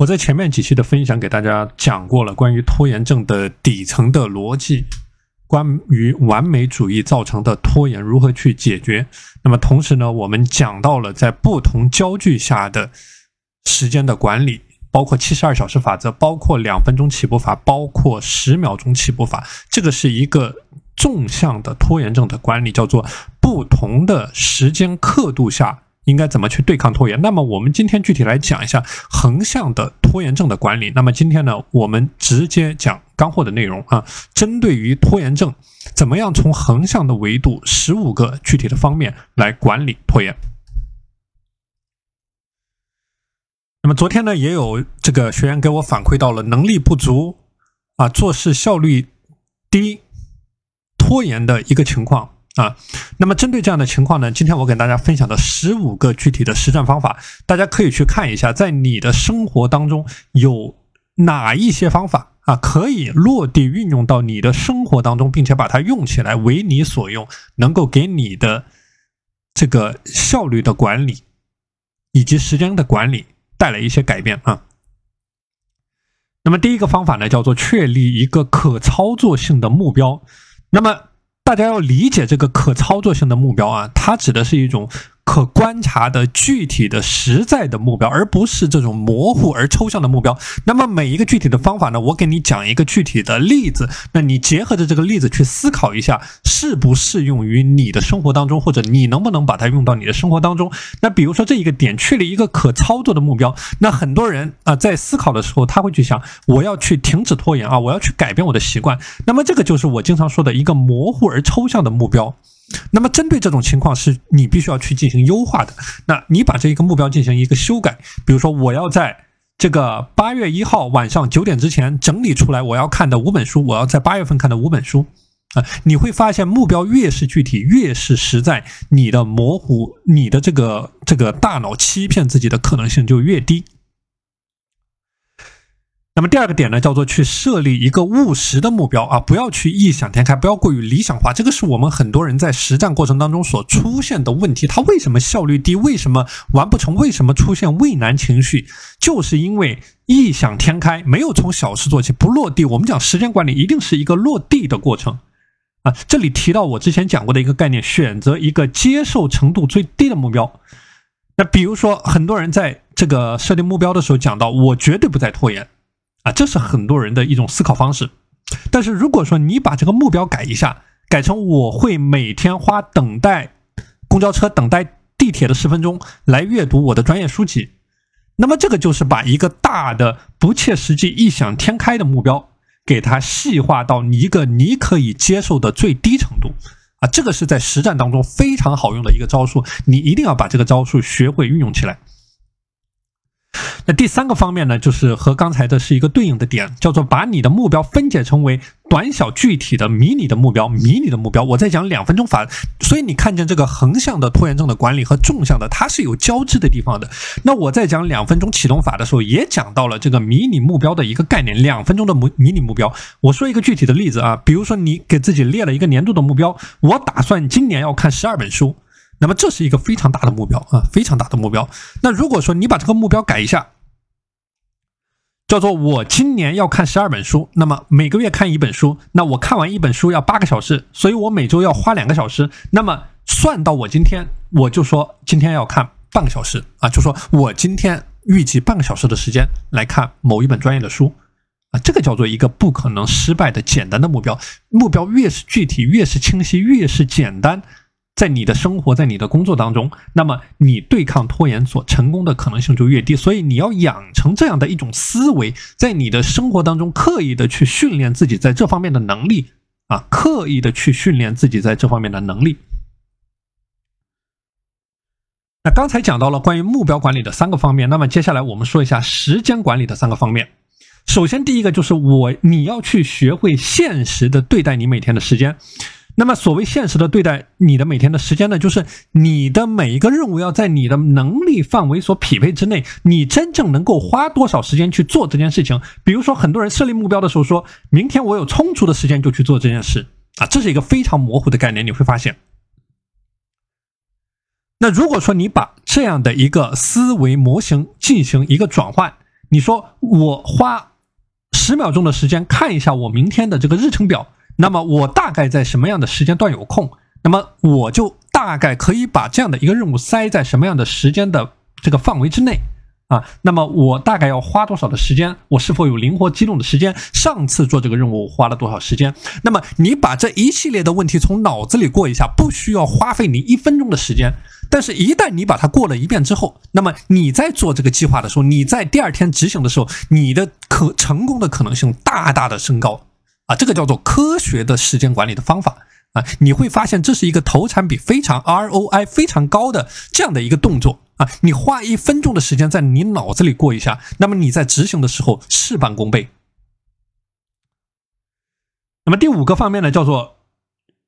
我在前面几期的分享给大家讲过了关于拖延症的底层的逻辑，关于完美主义造成的拖延如何去解决。那么同时呢，我们讲到了在不同焦距下的时间的管理，包括七十二小时法则，包括两分钟起步法，包括十秒钟起步法。这个是一个纵向的拖延症的管理，叫做不同的时间刻度下。应该怎么去对抗拖延？那么我们今天具体来讲一下横向的拖延症的管理。那么今天呢，我们直接讲干货的内容啊。针对于拖延症，怎么样从横向的维度十五个具体的方面来管理拖延？那么昨天呢，也有这个学员给我反馈到了能力不足啊，做事效率低，拖延的一个情况。啊，那么针对这样的情况呢，今天我给大家分享的十五个具体的实战方法，大家可以去看一下，在你的生活当中有哪一些方法啊，可以落地运用到你的生活当中，并且把它用起来为你所用，能够给你的这个效率的管理以及时间的管理带来一些改变啊。那么第一个方法呢，叫做确立一个可操作性的目标，那么。大家要理解这个可操作性的目标啊，它指的是一种。可观察的具体的实在的目标，而不是这种模糊而抽象的目标。那么每一个具体的方法呢，我给你讲一个具体的例子，那你结合着这个例子去思考一下，适不适用于你的生活当中，或者你能不能把它用到你的生活当中？那比如说这一个点，确立一个可操作的目标，那很多人啊在思考的时候，他会去想，我要去停止拖延啊，我要去改变我的习惯。那么这个就是我经常说的一个模糊而抽象的目标。那么，针对这种情况，是你必须要去进行优化的。那你把这一个目标进行一个修改，比如说，我要在这个八月一号晚上九点之前整理出来我要看的五本书，我要在八月份看的五本书啊。你会发现，目标越是具体，越是实在，你的模糊，你的这个这个大脑欺骗自己的可能性就越低。那么第二个点呢，叫做去设立一个务实的目标啊，不要去异想天开，不要过于理想化。这个是我们很多人在实战过程当中所出现的问题。他为什么效率低？为什么完不成？为什么出现畏难情绪？就是因为异想天开，没有从小事做起，不落地。我们讲时间管理，一定是一个落地的过程啊。这里提到我之前讲过的一个概念，选择一个接受程度最低的目标。那比如说，很多人在这个设定目标的时候讲到，我绝对不再拖延。啊，这是很多人的一种思考方式。但是如果说你把这个目标改一下，改成我会每天花等待公交车、等待地铁的十分钟来阅读我的专业书籍，那么这个就是把一个大的不切实际、异想天开的目标，给它细化到一个你可以接受的最低程度。啊，这个是在实战当中非常好用的一个招数，你一定要把这个招数学会运用起来。那第三个方面呢，就是和刚才的是一个对应的点，叫做把你的目标分解成为短小具体的迷你的目标。迷你的目标，我在讲两分钟法，所以你看见这个横向的拖延症的管理和纵向的，它是有交织的地方的。那我在讲两分钟启动法的时候，也讲到了这个迷你目标的一个概念。两分钟的迷迷你目标，我说一个具体的例子啊，比如说你给自己列了一个年度的目标，我打算今年要看十二本书。那么这是一个非常大的目标啊，非常大的目标。那如果说你把这个目标改一下，叫做我今年要看十二本书，那么每个月看一本书，那我看完一本书要八个小时，所以我每周要花两个小时。那么算到我今天，我就说今天要看半个小时啊，就说我今天预计半个小时的时间来看某一本专业的书啊，这个叫做一个不可能失败的简单的目标。目标越是具体，越是清晰，越是简单。在你的生活，在你的工作当中，那么你对抗拖延所成功的可能性就越低。所以你要养成这样的一种思维，在你的生活当中刻意的去训练自己在这方面的能力啊，刻意的去训练自己在这方面的能力。那刚才讲到了关于目标管理的三个方面，那么接下来我们说一下时间管理的三个方面。首先，第一个就是我你要去学会现实的对待你每天的时间。那么，所谓现实的对待你的每天的时间呢，就是你的每一个任务要在你的能力范围所匹配之内，你真正能够花多少时间去做这件事情。比如说，很多人设立目标的时候，说明天我有充足的时间就去做这件事啊，这是一个非常模糊的概念。你会发现，那如果说你把这样的一个思维模型进行一个转换。你说我花十秒钟的时间看一下我明天的这个日程表，那么我大概在什么样的时间段有空？那么我就大概可以把这样的一个任务塞在什么样的时间的这个范围之内。啊，那么我大概要花多少的时间？我是否有灵活机动的时间？上次做这个任务花了多少时间？那么你把这一系列的问题从脑子里过一下，不需要花费你一分钟的时间。但是，一旦你把它过了一遍之后，那么你在做这个计划的时候，你在第二天执行的时候，你的可成功的可能性大大的升高。啊，这个叫做科学的时间管理的方法。啊，你会发现这是一个投产比非常 ROI 非常高的这样的一个动作。啊，你花一分钟的时间在你脑子里过一下，那么你在执行的时候事半功倍。那么第五个方面呢，叫做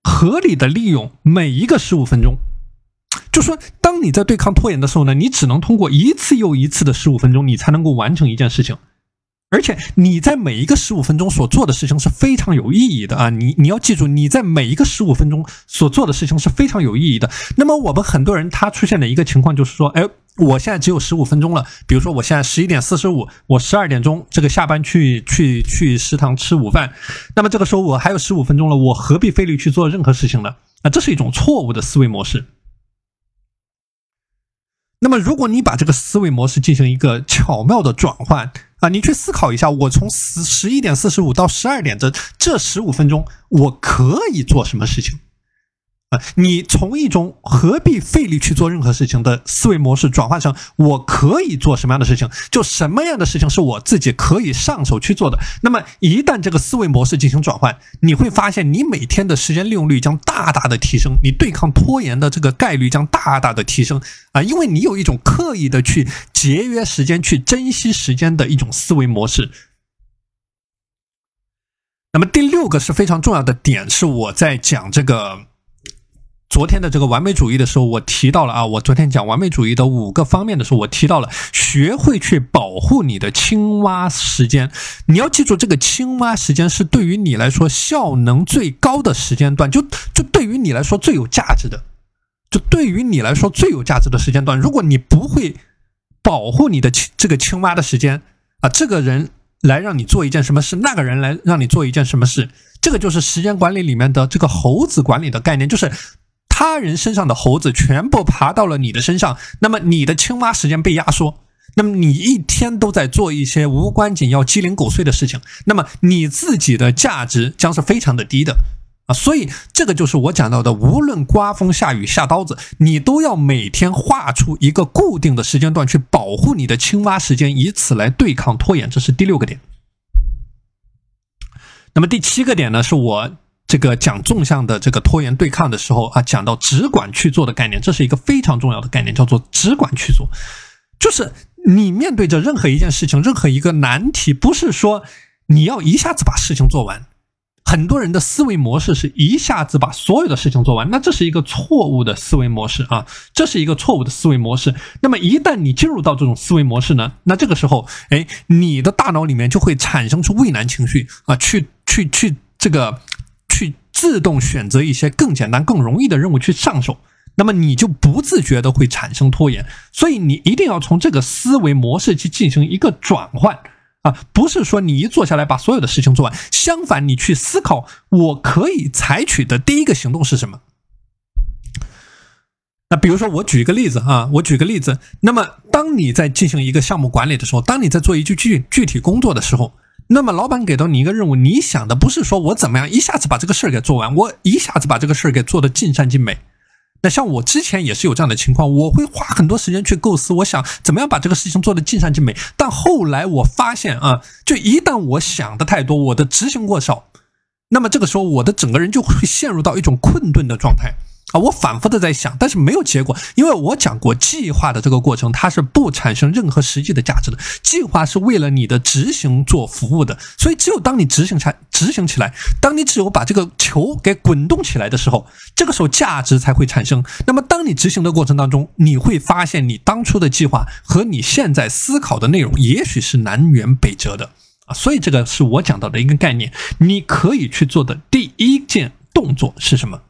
合理的利用每一个十五分钟。就说当你在对抗拖延的时候呢，你只能通过一次又一次的十五分钟，你才能够完成一件事情。而且你在每一个十五分钟所做的事情是非常有意义的啊！你你要记住，你在每一个十五分钟所做的事情是非常有意义的。那么我们很多人他出现的一个情况就是说，哎，我现在只有十五分钟了。比如说我现在十一点四十五，我十二点钟这个下班去去去食堂吃午饭，那么这个时候我还有十五分钟了，我何必费力去做任何事情呢？啊，这是一种错误的思维模式。那么如果你把这个思维模式进行一个巧妙的转换。啊，你去思考一下，我从十十一点四十五到十二点这这十五分钟，我可以做什么事情？啊，你从一种何必费力去做任何事情的思维模式转换成我可以做什么样的事情？就什么样的事情是我自己可以上手去做的？那么一旦这个思维模式进行转换，你会发现你每天的时间利用率将大大的提升，你对抗拖延的这个概率将大大的提升啊，因为你有一种刻意的去节约时间、去珍惜时间的一种思维模式。那么第六个是非常重要的点，是我在讲这个。昨天的这个完美主义的时候，我提到了啊，我昨天讲完美主义的五个方面的时候，我提到了学会去保护你的青蛙时间。你要记住，这个青蛙时间是对于你来说效能最高的时间段，就就对于你来说最有价值的，就对于你来说最有价值的时间段。如果你不会保护你的这个青蛙的时间啊，这个人来让你做一件什么事，那个人来让你做一件什么事，这个就是时间管理里面的这个猴子管理的概念，就是。他人身上的猴子全部爬到了你的身上，那么你的青蛙时间被压缩，那么你一天都在做一些无关紧要、鸡零狗碎的事情，那么你自己的价值将是非常的低的啊！所以这个就是我讲到的，无论刮风下雨下刀子，你都要每天画出一个固定的时间段去保护你的青蛙时间，以此来对抗拖延。这是第六个点。那么第七个点呢，是我。这个讲纵向的这个拖延对抗的时候啊，讲到只管去做的概念，这是一个非常重要的概念，叫做只管去做。就是你面对着任何一件事情，任何一个难题，不是说你要一下子把事情做完。很多人的思维模式是一下子把所有的事情做完，那这是一个错误的思维模式啊，这是一个错误的思维模式。那么一旦你进入到这种思维模式呢，那这个时候，哎，你的大脑里面就会产生出畏难情绪啊，去去去这个。自动选择一些更简单、更容易的任务去上手，那么你就不自觉的会产生拖延。所以你一定要从这个思维模式去进行一个转换啊，不是说你一坐下来把所有的事情做完，相反，你去思考我可以采取的第一个行动是什么。那比如说，我举一个例子啊，我举个例子，那么当你在进行一个项目管理的时候，当你在做一句具具体工作的时候。那么，老板给到你一个任务，你想的不是说我怎么样一下子把这个事儿给做完，我一下子把这个事儿给做的尽善尽美。那像我之前也是有这样的情况，我会花很多时间去构思，我想怎么样把这个事情做的尽善尽美。但后来我发现啊，就一旦我想的太多，我的执行过少，那么这个时候我的整个人就会陷入到一种困顿的状态。啊，我反复的在想，但是没有结果，因为我讲过，计划的这个过程它是不产生任何实际的价值的，计划是为了你的执行做服务的，所以只有当你执行起来，执行起来，当你只有把这个球给滚动起来的时候，这个时候价值才会产生。那么当你执行的过程当中，你会发现你当初的计划和你现在思考的内容也许是南辕北辙的。啊，所以这个是我讲到的一个概念，你可以去做的第一件动作是什么？